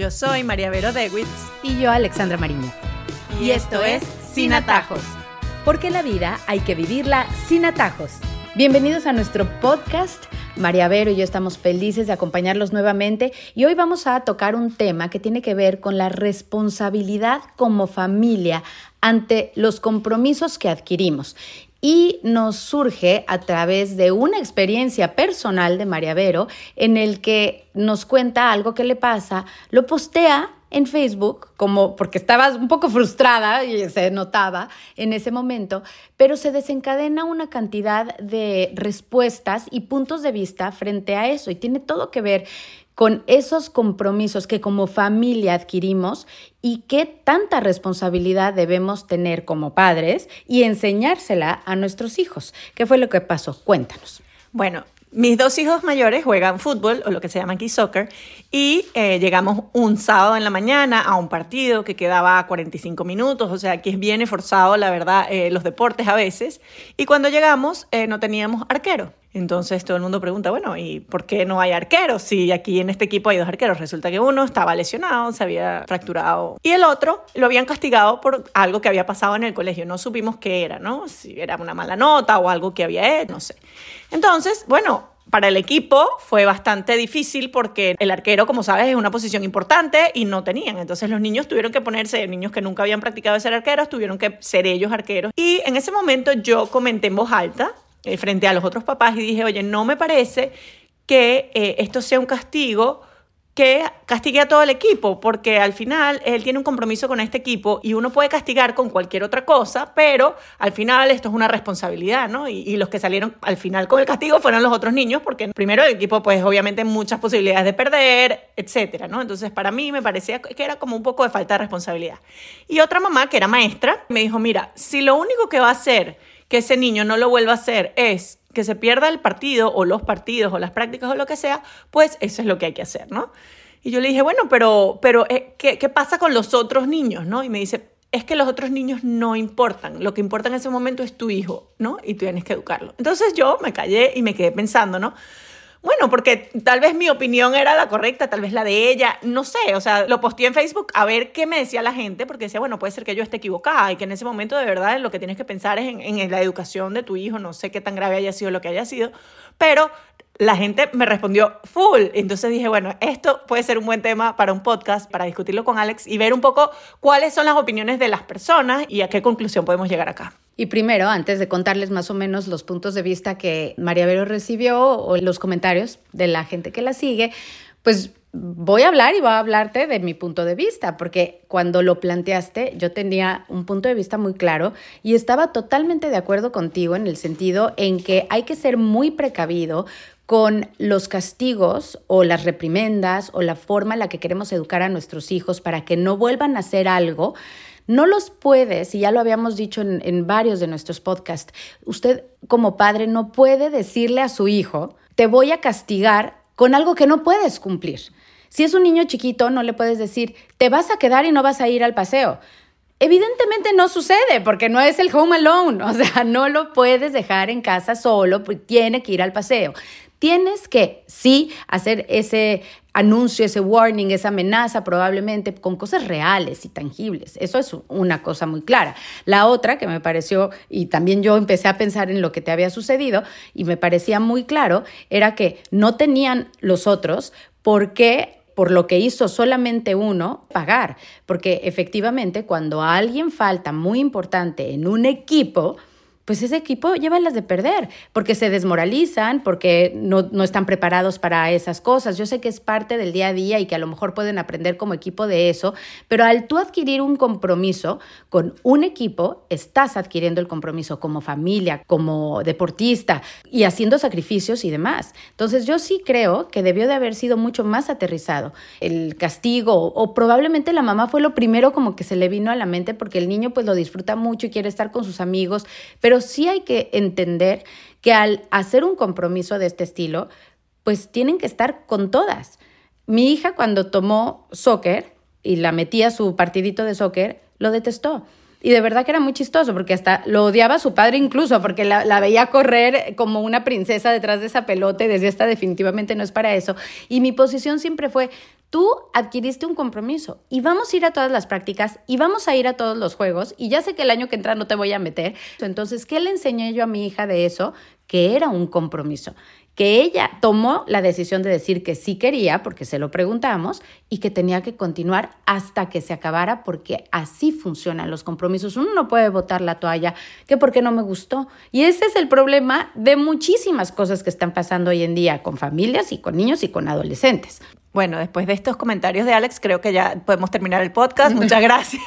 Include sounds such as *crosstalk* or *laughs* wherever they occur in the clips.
Yo soy María Vero Dewitz. Y yo, Alexandra Mariño. Y, esto es Sin Atajos. Porque la vida hay que vivirla sin atajos. Bienvenidos a nuestro podcast. María Vero y yo estamos felices de acompañarlos nuevamente y hoy vamos a tocar un tema que tiene que ver con la responsabilidad como familia ante los compromisos que adquirimos y nos surge a través de una experiencia personal de María Vero en el que nos cuenta algo que le pasa, lo postea en Facebook, como porque estaba un poco frustrada y se notaba en ese momento, pero se desencadena una cantidad de respuestas y puntos de vista frente a eso y tiene todo que ver con esos compromisos que como familia adquirimos y qué tanta responsabilidad debemos tener como padres y enseñársela a nuestros hijos. ¿Qué fue lo que pasó? Cuéntanos. Bueno, mis dos hijos mayores juegan fútbol, o lo que se llama aquí soccer, y eh, llegamos un sábado en la mañana a un partido que quedaba 45 minutos, o sea, aquí es bien forzado, la verdad, eh, los deportes a veces, y cuando llegamos eh, no teníamos arquero. Entonces todo el mundo pregunta, bueno, ¿y por qué no hay arqueros? Si aquí en este equipo hay dos arqueros. Resulta que uno estaba lesionado, se había fracturado, y el otro lo habían castigado por algo que había pasado en el colegio. No supimos qué era, ¿no? Si era una mala nota o algo que había hecho, no sé. Entonces, bueno, para el equipo fue bastante difícil porque el arquero, como sabes, es una posición importante y no tenían. Entonces los niños tuvieron que ponerse, niños que nunca habían practicado ser arqueros, tuvieron que ser ellos arqueros. Y en ese momento yo comenté en voz alta eh, frente a los otros papás y dije, oye, no me parece que eh, esto sea un castigo que castigue a todo el equipo, porque al final él tiene un compromiso con este equipo y uno puede castigar con cualquier otra cosa, pero al final esto es una responsabilidad, ¿no? Y, los que salieron al final con el castigo fueron los otros niños, porque primero el equipo, pues obviamente muchas posibilidades de perder, etcétera, ¿no? Entonces para mí me parecía que era como un poco de falta de responsabilidad. Y otra mamá, que era maestra, me dijo, mira, si lo único que va a hacer que ese niño no lo vuelva a hacer es que se pierda el partido o los partidos o las prácticas o lo que sea, pues eso es lo que hay que hacer, ¿no? Y yo le dije, bueno, pero, pero eh, ¿qué, ¿qué, pasa con los otros niños, no? Y me dice, es que los otros niños no importan, lo que importa en ese momento es tu hijo, ¿no? Y tú tienes que educarlo. Entonces yo me callé y me quedé pensando, ¿no? Bueno, porque tal vez mi opinión era la correcta, tal vez la de ella, no sé, o sea, lo posteé en Facebook a ver qué me decía la gente, porque decía, bueno, puede ser que yo esté equivocada y que en ese momento de verdad lo que tienes que pensar es en, en la educación de tu hijo, no sé qué tan grave haya sido lo que haya sido, pero la gente me respondió full. Entonces dije, bueno, esto puede ser un buen tema para un podcast, para discutirlo con Alex y ver un poco cuáles son las opiniones de las personas y a qué conclusión podemos llegar acá. Y primero, antes de contarles más o menos los puntos de vista que María Vero recibió o los comentarios de la gente que la sigue, pues voy a hablar y voy a hablarte de mi punto de vista, porque cuando lo planteaste yo tenía un punto de vista muy claro y estaba totalmente de acuerdo contigo en el sentido en que hay que ser muy precavido con los castigos o las reprimendas o la forma en la que queremos educar a nuestros hijos para que no vuelvan a hacer algo, no los puedes, y ya lo habíamos dicho en, en, varios de nuestros podcasts, usted como padre no puede decirle a su hijo, te voy a castigar con algo que no puedes cumplir. Si es un niño chiquito, no le puedes decir, te vas a quedar y no vas a ir al paseo. Evidentemente no sucede porque no es el home alone, *laughs* o sea, no lo puedes dejar en casa solo, pues tiene que ir al paseo. Tienes que, sí, hacer ese anuncio, ese warning, esa amenaza probablemente con cosas reales y tangibles. Eso es una cosa muy clara. La otra que me pareció, y también yo empecé a pensar en lo que te había sucedido y me parecía muy claro, era que no tenían los otros por qué por lo que hizo solamente uno, pagar. Porque efectivamente cuando alguien falta muy importante en un equipo, pues ese equipo lleva las de perder, porque se desmoralizan, porque no, no, están preparados para esas cosas. Yo sé que es parte del día a día y que a lo mejor pueden aprender como equipo de eso, pero al tú adquirir un compromiso con un equipo, estás adquiriendo el compromiso como familia, como deportista y haciendo sacrificios y demás. Entonces yo sí creo que debió de haber sido mucho más aterrizado el castigo o probablemente la mamá fue lo primero como que se le vino a la mente porque el niño pues lo disfruta mucho y quiere estar con sus amigos, pero sí hay que entender que al hacer un compromiso de este estilo, pues tienen que estar con todas. Mi hija cuando tomó soccer y la metía su partidito de soccer, lo detestó. Y de verdad que era muy chistoso, porque hasta lo odiaba su padre incluso, porque la, la veía correr como una princesa detrás de esa pelota y decía, esta definitivamente no es para eso. Y mi posición siempre fue, tú adquiriste un compromiso y vamos a ir a todas las prácticas y vamos a ir a todos los juegos y ya sé que el año que entra no te voy a meter. Entonces, ¿qué le enseñé yo a mi hija de eso? Que era un compromiso que ella tomó la decisión de decir que sí quería, porque se lo preguntamos, y que tenía que continuar hasta que se acabara, porque así funcionan los compromisos. Uno no puede botar la toalla, que porque no me gustó. Y ese es el problema de muchísimas cosas que están pasando hoy en día con familias y con niños y con adolescentes. Bueno, después de estos comentarios de Alex, creo que ya podemos terminar el podcast. Muchas *laughs* gracias.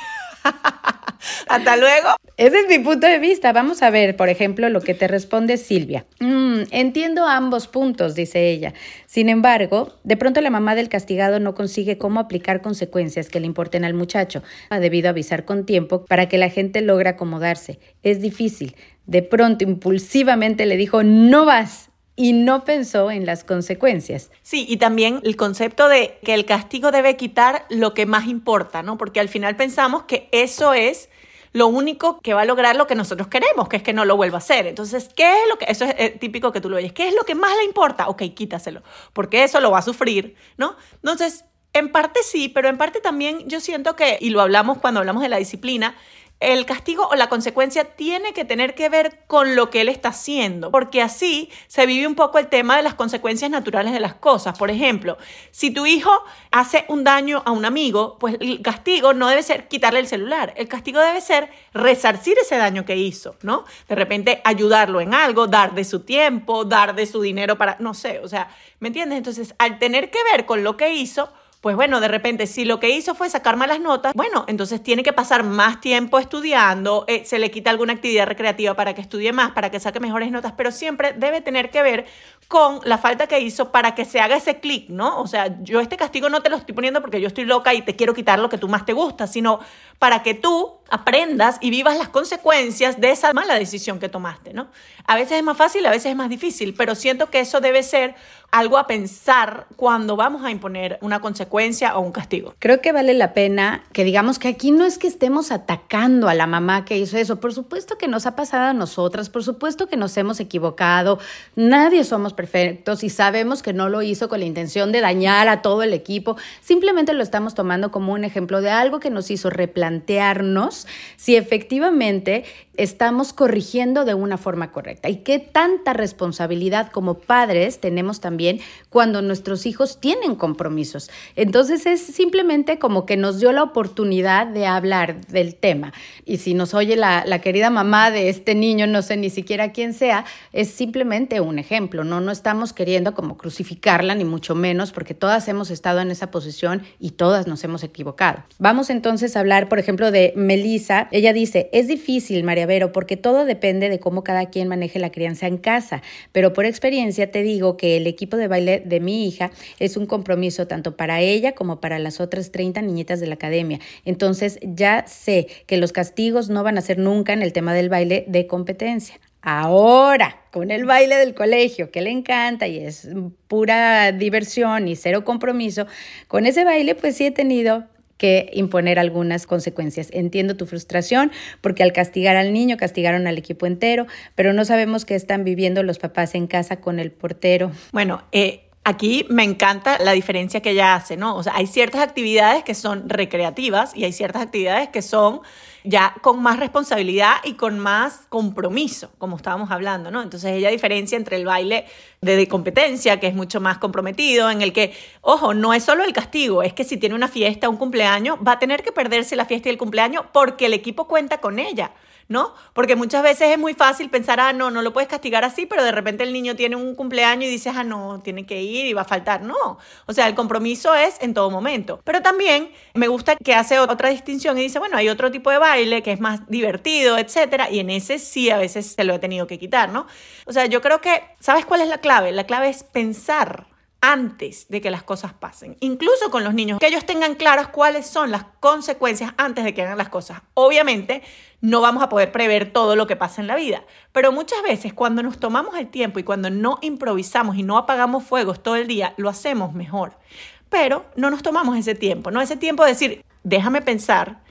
Hasta luego. Ese es mi punto de vista. Vamos a ver, por ejemplo, lo que te responde Silvia. Mm, entiendo ambos puntos, dice ella. Sin embargo, de pronto la mamá del castigado no consigue cómo aplicar consecuencias que le importen al muchacho. Ha debido avisar con tiempo para que la gente logre acomodarse. Es difícil. De pronto, impulsivamente le dijo, no vas y no pensó en las consecuencias. Sí, y también el concepto de que el castigo debe quitar lo que más importa, ¿no? Porque al final pensamos que eso es lo único que va a lograr lo que nosotros queremos, que es que no lo vuelva a hacer. Entonces, ¿qué es lo que, eso es eh, típico que tú lo oyes, ¿qué es lo que más le importa? Ok, quítaselo, porque eso lo va a sufrir, ¿no? Entonces, en parte sí, pero en parte también yo siento que, y lo hablamos cuando hablamos de la disciplina, el castigo o la consecuencia tiene que tener que ver con lo que él está haciendo, porque así se vive un poco el tema de las consecuencias naturales de las cosas. Por ejemplo, si tu hijo hace un daño a un amigo, pues el castigo no debe ser quitarle el celular, el castigo debe ser resarcir ese daño que hizo, ¿no? De repente ayudarlo en algo, dar de su tiempo, dar de su dinero para, no sé, o sea, ¿me entiendes? Entonces, al tener que ver con lo que hizo, pues bueno, de repente, si lo que hizo fue sacar malas notas, bueno, entonces tiene que pasar más tiempo estudiando, eh, se le quita alguna actividad recreativa para que estudie más, para que saque mejores notas, pero siempre debe tener que ver con la falta que hizo para que se haga ese clic, ¿no? O sea, yo este castigo no te lo estoy poniendo porque yo estoy loca y te quiero quitar lo que tú más te gusta, sino para que tú aprendas y vivas las consecuencias de esa mala decisión que tomaste, ¿no? A veces es más fácil, a veces es más difícil, pero siento que eso debe ser algo a pensar cuando vamos a imponer una consecuencia o un castigo. Creo que vale la pena que digamos que aquí no es que estemos atacando a la mamá que hizo eso, por supuesto que nos ha pasado a nosotras, por supuesto que nos hemos equivocado, nadie somos perfectos y sabemos que no lo hizo con la intención de dañar a todo el equipo, simplemente lo estamos tomando como un ejemplo de algo que nos hizo replantearnos si efectivamente estamos corrigiendo de una forma correcta y qué tanta responsabilidad como padres tenemos también cuando nuestros hijos tienen compromisos. Entonces es simplemente como que nos dio la oportunidad de hablar del tema. Y si nos oye la, la querida mamá de este niño, no sé ni siquiera quién sea, es simplemente un ejemplo, ¿no? No estamos queriendo como crucificarla, ni mucho menos, porque todas hemos estado en esa posición y todas nos hemos equivocado. Vamos entonces a hablar, por ejemplo, de Melissa. Ella dice, es difícil, María Vero, porque todo depende de cómo cada quien maneje la crianza en casa, pero por experiencia te digo que el equipo de baile de mi hija es un compromiso tanto para ella como para las otras 30 niñitas de la academia. Entonces ya sé que los castigos no van a ser nunca en el tema del baile de competencia. Ahora, con el baile del colegio, que le encanta y es pura diversión y cero compromiso, con ese baile pues sí he tenido que imponer algunas consecuencias. Entiendo tu frustración porque al castigar al niño castigaron al equipo entero, pero no sabemos qué están viviendo los papás en casa con el portero. Bueno, eh, Aquí me encanta la diferencia que ella hace, ¿no? O sea, hay ciertas actividades que son recreativas y hay ciertas actividades que son ya con más responsabilidad y con más compromiso, como estábamos hablando, ¿no? Entonces ella diferencia entre el baile de competencia, que es mucho más comprometido, en el que, ojo, no es solo el castigo, es que si tiene una fiesta, un cumpleaños, va a tener que perderse la fiesta y el cumpleaños porque el equipo cuenta con ella. ¿No? Porque muchas veces es muy fácil pensar, ah, no, no lo puedes castigar así, pero de repente el niño tiene un cumpleaños y dices, ah, no, tiene que ir y va a faltar. No, o sea, el compromiso es en todo momento. Pero también me gusta que hace otra distinción y dice, bueno, hay otro tipo de baile que es más divertido, etcétera, y en ese sí a veces se lo he tenido que quitar, ¿no? O sea, yo creo que, ¿sabes cuál es la clave? La clave es pensar antes de que las cosas pasen, incluso con los niños, que ellos tengan claras cuáles son las consecuencias antes de que hagan las cosas. Obviamente, no vamos a poder prever todo lo que pasa en la vida, pero muchas veces cuando nos tomamos el tiempo y cuando no improvisamos y no apagamos fuegos todo el día, lo hacemos mejor. Pero no nos tomamos ese tiempo, no ese tiempo de decir, déjame pensar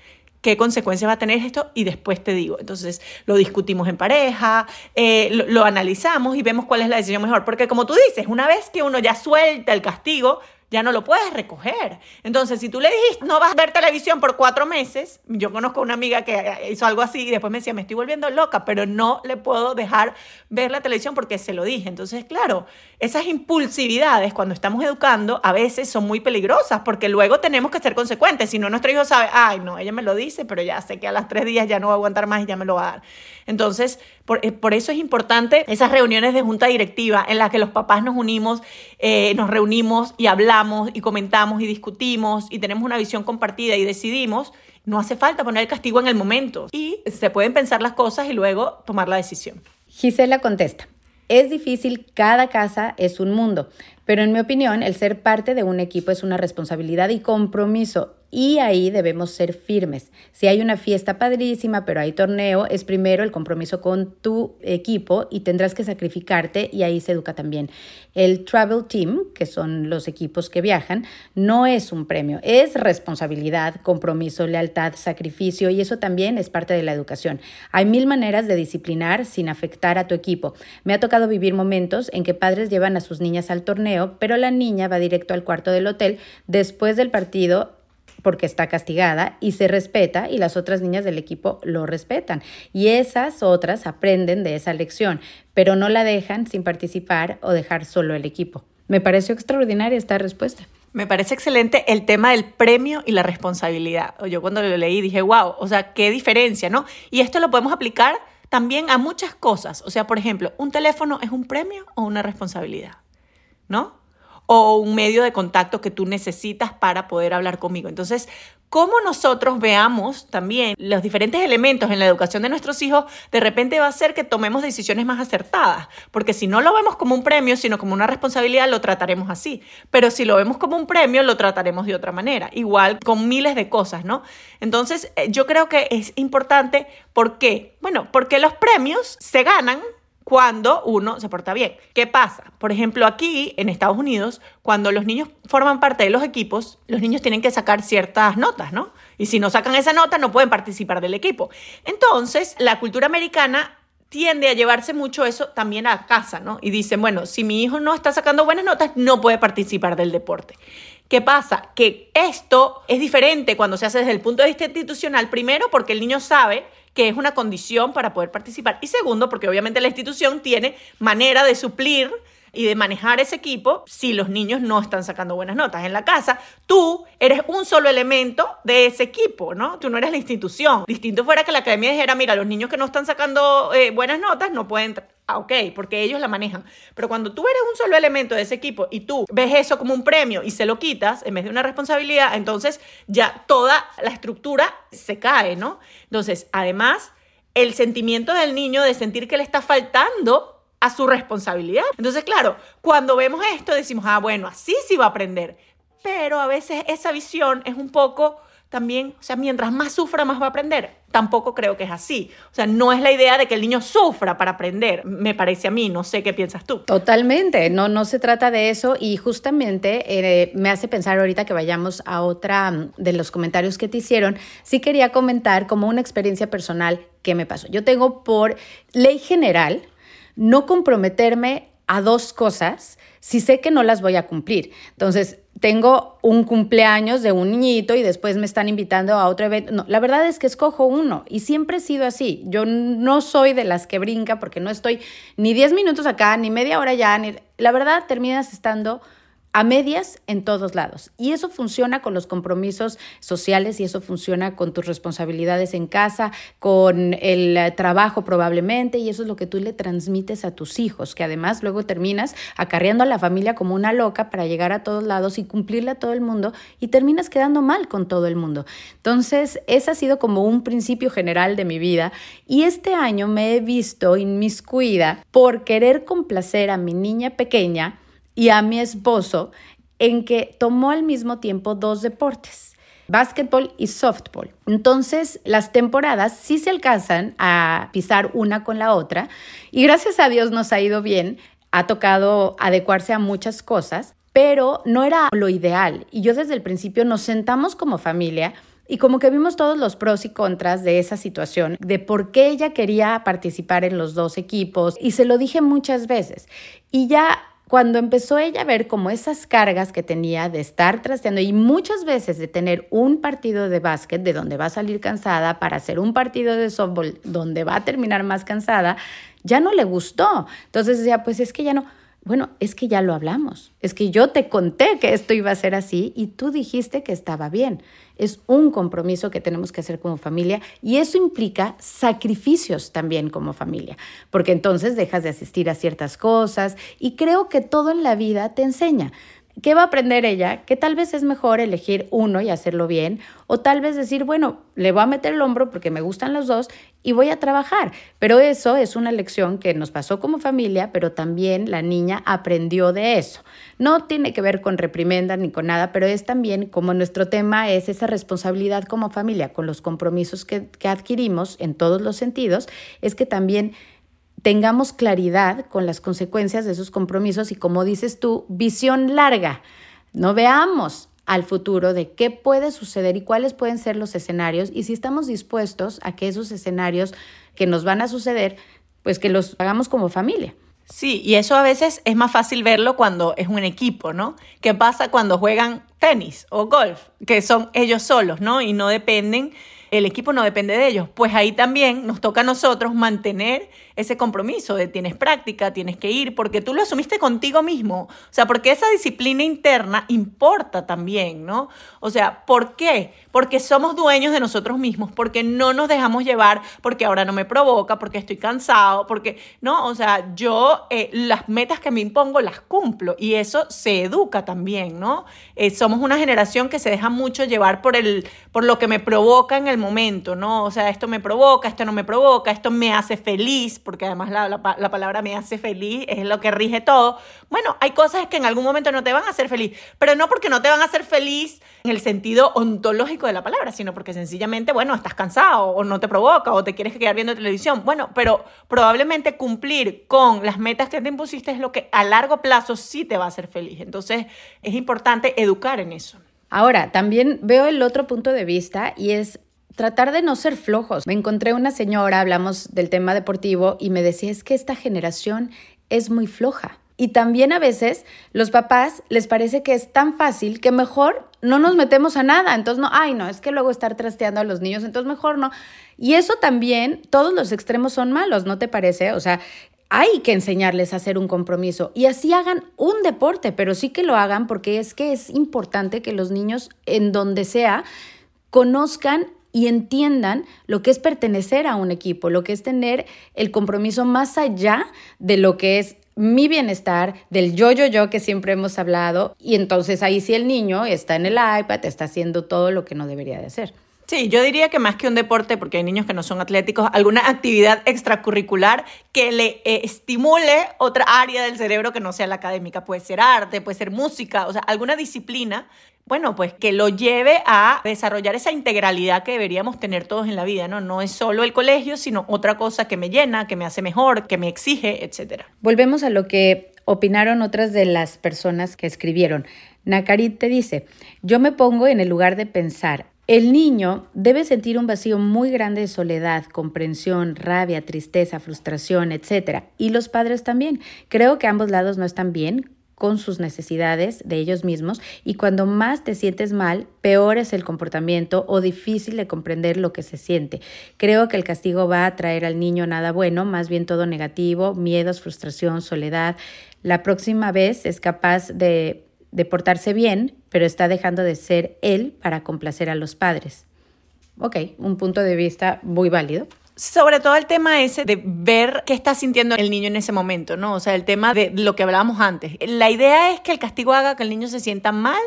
qué consecuencias va a tener esto y después te digo. Entonces lo discutimos en pareja, eh, lo, lo analizamos y vemos cuál es la decisión mejor. Porque como tú dices, una vez que uno ya suelta el castigo, ya no lo puedes recoger. Entonces, si tú le dijiste, no vas a ver televisión por cuatro meses, yo conozco una amiga que hizo algo así y después me decía, me estoy volviendo loca, pero no le puedo dejar ver la televisión porque se lo dije. Entonces, claro, esas impulsividades cuando estamos educando a veces son muy peligrosas porque luego tenemos que ser consecuentes. Si no, nuestro hijo sabe, ay, no, ella me lo dice, pero ya sé que a las tres días ya no va a aguantar más y ya me lo va a dar. Entonces, por, eh, eso es importante esas reuniones de junta directiva en las que los papás nos unimos, eh, nos reunimos y hablamos y comentamos y discutimos y tenemos una visión compartida y decidimos. No hace falta poner el castigo en el momento y se pueden pensar las cosas y luego tomar la decisión. Gisela contesta. Es difícil, cada casa es un mundo, pero en mi opinión el ser parte de un equipo es una responsabilidad y compromiso y ahí debemos ser firmes. Si hay una fiesta padrísima, pero hay torneo, es primero el compromiso con tu equipo y tendrás que sacrificarte y ahí se educa también. El Travel Team, que son los equipos que viajan, no es un premio, es responsabilidad, compromiso, lealtad, sacrificio y eso también es parte de la educación. Hay mil maneras de disciplinar sin afectar a tu equipo. Me ha tocado vivir momentos en que padres llevan a sus niñas al pero la niña va directo al cuarto del hotel después del partido porque está castigada y se respeta y las otras niñas del equipo lo respetan. Y esas otras aprenden de esa lección, pero no la dejan sin participar o dejar solo el equipo. Me pareció extraordinaria esta respuesta. Me parece excelente el tema del premio y la responsabilidad. Yo cuando lo leí dije, wow, o sea, qué diferencia, ¿no? Y esto lo podemos aplicar también a muchas cosas. O sea, por ejemplo, ¿un teléfono es un premio o una responsabilidad? O un medio de contacto que tú necesitas para poder hablar conmigo. Entonces, cómo nosotros veamos también los diferentes elementos en la educación de nuestros hijos, de repente va a hacer que tomemos decisiones más acertadas, porque si no lo vemos como un premio, sino como una responsabilidad, lo trataremos así, pero si lo vemos como un premio, lo trataremos de otra manera, igual con miles de cosas, ¿no? Entonces, eh, yo creo que es importante, ¿por qué? Bueno, porque los premios se ganan cuando uno se porta bien. ¿Qué pasa? Por ejemplo, aquí en Estados Unidos, cuando los niños forman parte de los equipos, los niños tienen que sacar ciertas notas, ¿no? Y si no sacan esa nota, no pueden participar del equipo. Entonces, la cultura americana tiende a llevarse mucho eso también a casa, ¿no? Y dicen, bueno, si mi hijo no está sacando buenas notas, no puede participar del deporte. ¿Qué pasa? Que esto es diferente cuando se hace desde el punto de vista institucional, primero porque el niño sabe que es una condición para poder participar. Y segundo, porque obviamente la institución tiene manera de suplir y de manejar ese equipo si los niños no están sacando buenas notas en la casa. Tú eres un solo elemento de ese equipo, ¿no? Tú no eres la institución. Distinto fuera que la academia dijera, mira, los niños que no están sacando eh, buenas notas no pueden... Ah, ok, porque ellos la manejan. Pero cuando tú eres un solo elemento de ese equipo y tú ves eso como un premio y se lo quitas en vez de una responsabilidad, entonces ya toda la estructura se cae, ¿no? Entonces, además, el sentimiento del niño de sentir que le está faltando a su responsabilidad. Entonces, claro, cuando vemos esto decimos, ah, bueno, así sí va a aprender. Pero a veces esa visión es un poco también, o sea, mientras más sufra, más va a aprender. Tampoco creo que es así. O sea, no es la idea de que el niño sufra para aprender, me parece a mí, no sé qué piensas tú. Totalmente, no, no se trata de eso y justamente eh, me hace pensar ahorita que vayamos a otra mm, de los comentarios que te hicieron, sí quería comentar como una experiencia personal que me pasó. Yo tengo por ley general, no comprometerme a dos cosas si sé que no las voy a cumplir. Entonces, tengo un cumpleaños de un niñito y después me están invitando a otro evento. No, la verdad es que escojo uno y siempre he sido así. Yo no soy de las que brinca porque no estoy ni 10 minutos acá, ni media hora ya. Ni... La verdad, terminas estando a medias en todos lados. Y eso funciona con los compromisos sociales y eso funciona con tus responsabilidades en casa, con el trabajo probablemente, y eso es lo que tú le transmites a tus hijos, que además luego terminas acarreando a la familia como una loca para llegar a todos lados y cumplirle a todo el mundo y terminas quedando mal con todo el mundo. Entonces, ese ha sido como un principio general de mi vida y este año me he visto inmiscuida por querer complacer a mi niña pequeña y a mi esposo en que tomó al mismo tiempo dos deportes, básquetbol y softball. Entonces, las temporadas sí se alcanzan a pisar una con la otra y gracias a Dios nos ha ido bien, ha tocado adecuarse a muchas cosas, pero no era lo ideal. Y yo desde el principio nos sentamos como familia Y como que vimos todos los pros y contras de esa situación, de por qué ella quería participar en los dos equipos, y se lo dije muchas veces. Y ya cuando empezó ella a ver como esas cargas que tenía de estar trasteando y muchas veces de tener un partido de básquet de donde va a salir cansada para hacer un partido de softball donde va a terminar más cansada, ya no le gustó. Entonces decía, pues es que ya no. Bueno, es que ya lo hablamos. Es que yo te conté que esto iba a ser así y tú dijiste que estaba bien. Es un compromiso que tenemos que hacer como familia y eso implica sacrificios también como familia, porque entonces dejas de asistir a ciertas cosas y creo que todo en la vida te enseña. ¿Qué va a aprender ella? Que tal vez es mejor elegir uno y hacerlo bien, o tal vez decir, bueno, le voy a meter el hombro porque me gustan los dos y voy a trabajar. Pero eso es una lección que nos pasó como familia, pero también la niña aprendió de eso. No tiene que ver con reprimenda ni con nada, pero es también como nuestro tema es esa responsabilidad como familia, con los compromisos que, que adquirimos en todos los sentidos, es que también tengamos claridad con las consecuencias de esos compromisos y como dices tú, visión larga. No veamos al futuro de qué puede suceder y cuáles pueden ser los escenarios y si estamos dispuestos a que esos escenarios que nos van a suceder, pues que los hagamos como familia. Sí, y eso a veces es más fácil verlo cuando es un equipo, ¿no? ¿Qué pasa cuando juegan tenis o golf? Que son ellos solos, ¿no? Y no dependen el equipo no depende de ellos. Pues ahí también nos toca a nosotros mantener ese compromiso de tienes práctica, tienes que ir, porque tú lo asumiste contigo mismo. O sea, porque esa disciplina interna importa también, ¿no? O sea, ¿por qué? Porque somos dueños de nosotros mismos, porque no nos dejamos llevar, porque ahora no me provoca, porque estoy cansado, porque, ¿no? O sea, yo eh, las metas que me impongo las cumplo y eso se educa también, ¿no? Eh, somos una generación que se deja mucho llevar por, el, por lo que me provoca en el momento, ¿no? O sea, esto me provoca, esto no me provoca, esto me hace feliz, porque además la, la, palabra me hace feliz es lo que rige todo. Bueno, hay cosas que en algún momento no te van a hacer feliz, pero no porque no te van a hacer feliz en el sentido ontológico de la palabra, sino porque sencillamente, bueno, estás cansado o no te provoca o te quieres quedar viendo televisión. Bueno, pero probablemente cumplir con las metas que te impusiste es lo que a largo plazo sí te va a hacer feliz. Entonces, es importante educar en eso. Ahora, también veo el otro punto de vista y es tratar de no ser flojos. Me encontré una señora, hablamos del tema deportivo y me decía, es que esta generación es muy floja. Y también a veces los papás les parece que es tan fácil que mejor no nos metemos a nada. Entonces, no, ay, no, es que luego estar trasteando a los niños, entonces mejor no. Y eso también, todos los extremos son malos, ¿no te parece? O sea, hay que enseñarles a hacer un compromiso y así hagan un deporte, pero sí que lo hagan porque es que es importante que los niños, en donde sea, conozcan y entiendan lo que es pertenecer a un equipo, lo que es tener el compromiso más allá de lo que es mi bienestar, del yo, yo, yo que siempre hemos hablado. Y entonces ahí sí el niño está en el iPad, está haciendo todo lo que no debería de hacer. Sí, yo diría que más que un deporte, porque hay niños que no son atléticos, alguna actividad extracurricular que le eh, estimule otra área del cerebro que no sea la académica. Puede ser arte, puede ser música, o sea, alguna disciplina bueno, pues que lo lleve a desarrollar esa integralidad que deberíamos tener todos en la vida, ¿no? No es solo el colegio, sino otra cosa que me llena, que me hace mejor, que me exige, etc. Volvemos a lo que opinaron otras de las personas que escribieron. Nakarit te dice, yo me pongo en el lugar de pensar, el niño debe sentir un vacío muy grande de soledad, comprensión, rabia, tristeza, frustración, etc. Y los padres también. Creo que ambos lados no están bien con sus necesidades de ellos mismos y cuando más te sientes mal, peor es el comportamiento o difícil de comprender lo que se siente. Creo que el castigo va a traer al niño nada bueno, más bien todo negativo, miedos, frustración, soledad. La próxima vez es capaz de, de portarse bien, pero está dejando de ser él para complacer a los padres. Ok, un punto de vista muy válido sobre todo el tema ese de ver qué está sintiendo el niño en ese momento, ¿no? O sea, el tema de lo que hablábamos antes. La idea es que el castigo haga que el niño se sienta mal.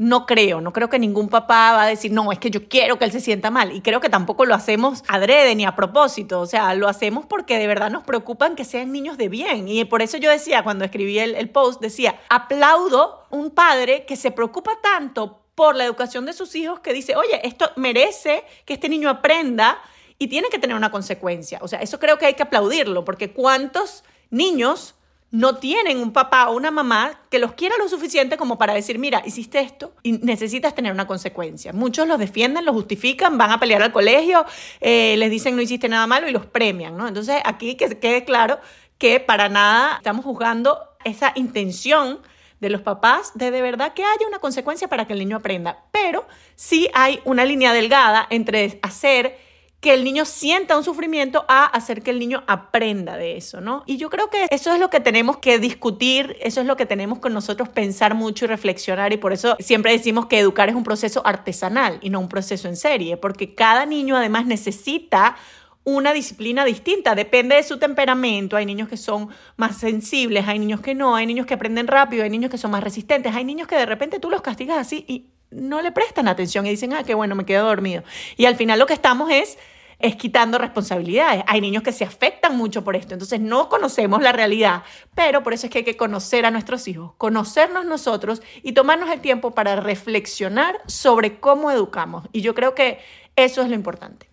No creo, no creo que ningún papá va a decir, no, es que yo quiero que él se sienta mal. Y creo que tampoco lo hacemos adrede ni a propósito. O sea, lo hacemos porque de verdad nos preocupan que sean niños de bien. Y por eso yo decía, cuando escribí el, el post, decía, aplaudo un padre que se preocupa tanto por la educación de sus hijos que dice, oye, esto merece que este niño aprenda y tiene que tener una consecuencia. O sea, eso creo que hay que aplaudirlo, porque ¿cuántos niños no tienen un papá o una mamá que los quiera lo suficiente como para decir, mira, hiciste esto y necesitas tener una consecuencia. Muchos los defienden, los justifican, van a pelear al colegio, eh, les dicen no hiciste nada malo y los premian, ¿no? Entonces aquí que quede claro que para nada estamos juzgando esa intención de los papás de de verdad que haya una consecuencia para que el niño aprenda. Pero sí hay una línea delgada entre hacer que el niño sienta un sufrimiento a hacer que el niño aprenda de eso, ¿no? Y yo creo que eso es lo que tenemos que discutir, eso es lo que tenemos que nosotros pensar mucho y reflexionar y por eso siempre decimos que educar es un proceso artesanal y no un proceso en serie, porque cada niño además necesita una disciplina distinta, depende de su temperamento. Hay niños que son más sensibles, hay niños que no, hay niños que aprenden rápido, hay niños que son más resistentes, hay niños que de repente tú los castigas así y no le prestan atención y dicen, ah, qué bueno, me quedo dormido. Y al final lo que estamos es es quitando responsabilidades. Hay niños que se afectan mucho por esto, entonces no conocemos la realidad, pero por eso es que hay que conocer a nuestros hijos, conocernos nosotros y tomarnos el tiempo para reflexionar sobre cómo educamos. Y yo creo que eso es lo importante.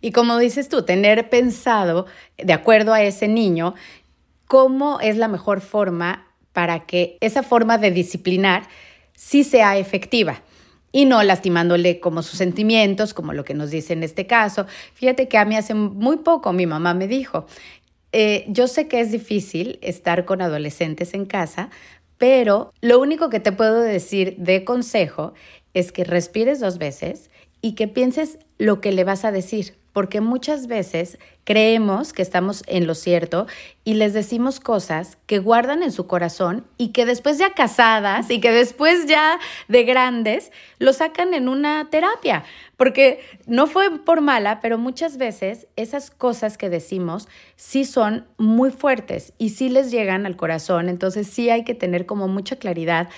Y como dices tú, tener pensado, de acuerdo a ese niño, cómo es la mejor forma para que esa forma de disciplinar sí sea efectiva y no lastimándole como sus sentimientos, como lo que nos dice en este caso. Fíjate que a mí hace muy poco mi mamá me dijo, eh, yo sé que es difícil estar con adolescentes en casa, pero lo único que te puedo decir de consejo es que respires dos veces y que pienses lo que le vas a decir porque muchas veces creemos que estamos en lo cierto y les decimos cosas que guardan en su corazón y que después ya casadas y que después ya de grandes lo sacan en una terapia, porque no fue por mala, pero muchas veces esas cosas que decimos sí son muy fuertes y sí les llegan al corazón, entonces sí hay que tener como mucha claridad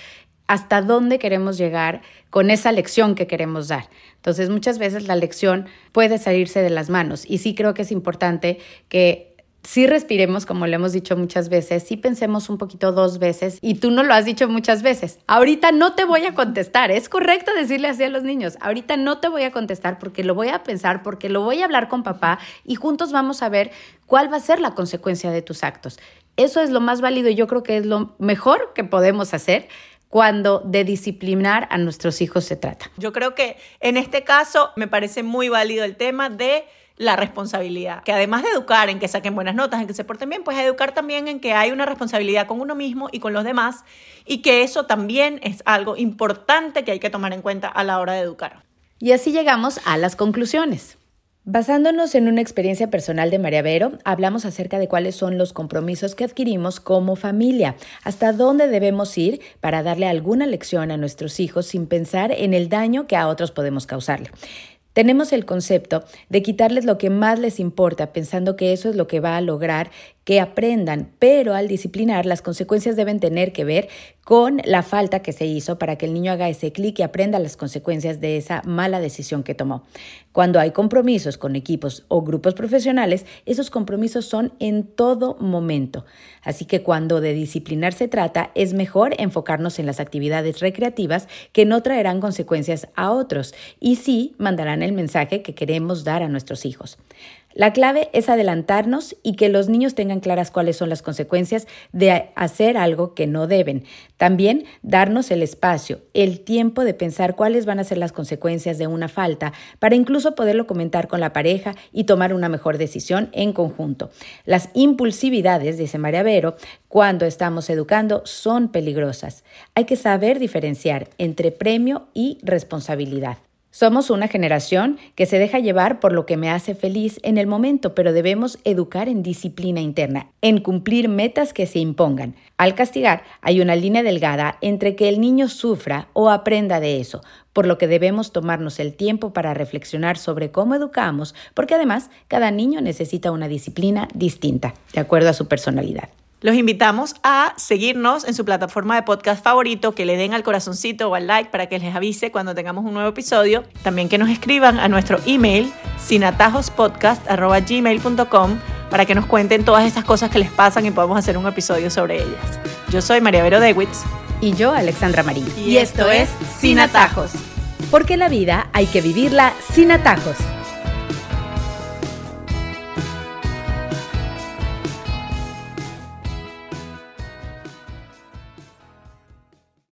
hasta dónde queremos llegar con esa lección que queremos dar. Entonces, muchas veces la lección puede salirse de las manos y sí creo que es importante que sí respiremos, como le hemos dicho muchas veces, sí pensemos un poquito dos veces y tú no lo has dicho muchas veces. Ahorita no te voy a contestar, es correcto decirle así a los niños, ahorita no te voy a contestar porque lo voy a pensar, porque lo voy a hablar con papá y juntos vamos a ver cuál va a ser la consecuencia de tus actos. Eso es lo más válido y yo creo que es lo mejor que podemos hacer cuando de disciplinar a nuestros hijos se trata. Yo creo que en este caso me parece muy válido el tema de la responsabilidad, que además de educar en que saquen buenas notas, en que se porten bien, pues educar también en que hay una responsabilidad con uno mismo y con los demás y que eso también es algo importante que hay que tomar en cuenta a la hora de educar. Y así llegamos a las conclusiones. Basándonos en una experiencia personal de María Vero, hablamos acerca de cuáles son los compromisos que adquirimos como familia, hasta dónde debemos ir para darle alguna lección a nuestros hijos sin pensar en el daño que a otros podemos causarle. Tenemos el concepto de quitarles lo que más les importa, pensando que eso es lo que va a lograr que aprendan, pero al disciplinar las consecuencias deben tener que ver con la falta que se hizo para que el niño haga ese clic y aprenda las consecuencias de esa mala decisión que tomó. Cuando hay compromisos con equipos o grupos profesionales, esos compromisos son en todo momento. Así que cuando de disciplinar se trata, es mejor enfocarnos en las actividades recreativas que no traerán consecuencias a otros y sí mandarán el mensaje que queremos dar a nuestros hijos. La clave es adelantarnos y que los niños tengan claras cuáles son las consecuencias de hacer algo que no deben. También darnos el espacio, el tiempo de pensar cuáles van a ser las consecuencias de una falta para incluso poderlo comentar con la pareja y tomar una mejor decisión en conjunto. Las impulsividades, dice María Vero, cuando estamos educando son peligrosas. Hay que saber diferenciar entre premio y responsabilidad. Somos una generación que se deja llevar por lo que me hace feliz en el momento, pero debemos educar en disciplina interna, en cumplir metas que se impongan. Al castigar hay una línea delgada entre que el niño sufra o aprenda de eso, por lo que debemos tomarnos el tiempo para reflexionar sobre cómo educamos, porque además cada niño necesita una disciplina distinta, de acuerdo a su personalidad. Los invitamos a seguirnos en su plataforma de podcast favorito, que le den al corazoncito o al like para que les avise cuando tengamos un nuevo episodio. También que nos escriban a nuestro email sinatajospodcast.gmail.com para que nos cuenten todas esas cosas que les pasan y podamos hacer un episodio sobre ellas. Yo soy María Vero Dewitz. Y yo, Alexandra Marín. Y, esto es Sin Atajos. Porque la vida hay que vivirla sin atajos.